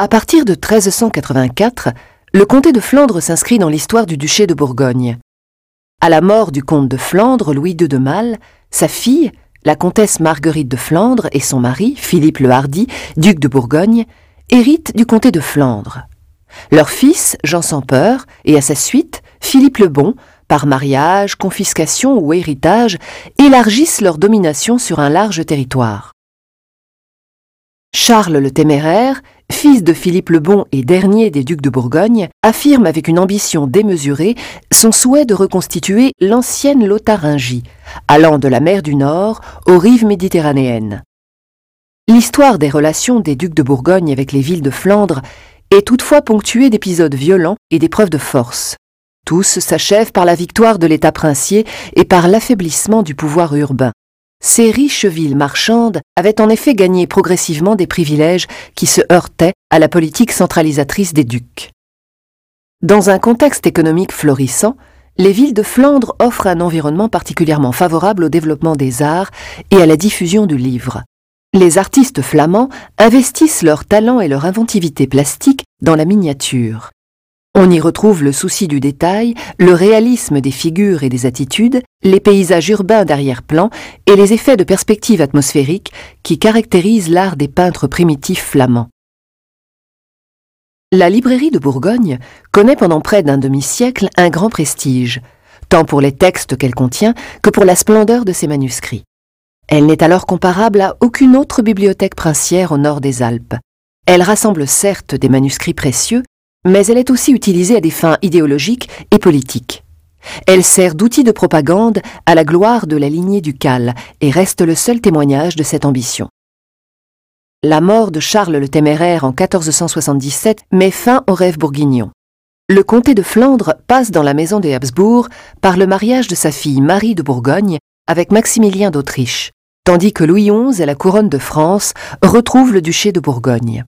À partir de 1384, le comté de Flandre s'inscrit dans l'histoire du duché de Bourgogne. À la mort du comte de Flandre, Louis II de Malle, sa fille, la comtesse Marguerite de Flandre et son mari, Philippe le Hardy, duc de Bourgogne, héritent du comté de Flandre. Leur fils, Jean sans peur, et à sa suite, Philippe le Bon, par mariage, confiscation ou héritage, élargissent leur domination sur un large territoire. Charles le Téméraire, fils de Philippe le Bon et dernier des ducs de Bourgogne, affirme avec une ambition démesurée son souhait de reconstituer l'ancienne Lotharingie, allant de la mer du Nord aux rives méditerranéennes. L'histoire des relations des ducs de Bourgogne avec les villes de Flandre est toutefois ponctuée d'épisodes violents et d'épreuves de force. Tous s'achèvent par la victoire de l'État princier et par l'affaiblissement du pouvoir urbain. Ces riches villes marchandes avaient en effet gagné progressivement des privilèges qui se heurtaient à la politique centralisatrice des ducs. Dans un contexte économique florissant, les villes de Flandre offrent un environnement particulièrement favorable au développement des arts et à la diffusion du livre. Les artistes flamands investissent leur talent et leur inventivité plastique dans la miniature. On y retrouve le souci du détail, le réalisme des figures et des attitudes, les paysages urbains d'arrière-plan et les effets de perspective atmosphérique qui caractérisent l'art des peintres primitifs flamands. La librairie de Bourgogne connaît pendant près d'un demi-siècle un grand prestige, tant pour les textes qu'elle contient que pour la splendeur de ses manuscrits. Elle n'est alors comparable à aucune autre bibliothèque princière au nord des Alpes. Elle rassemble certes des manuscrits précieux, mais elle est aussi utilisée à des fins idéologiques et politiques. Elle sert d'outil de propagande à la gloire de la lignée ducale et reste le seul témoignage de cette ambition. La mort de Charles le Téméraire en 1477 met fin au rêve bourguignon. Le comté de Flandre passe dans la maison des Habsbourg par le mariage de sa fille Marie de Bourgogne avec Maximilien d'Autriche, tandis que Louis XI et la couronne de France retrouvent le duché de Bourgogne.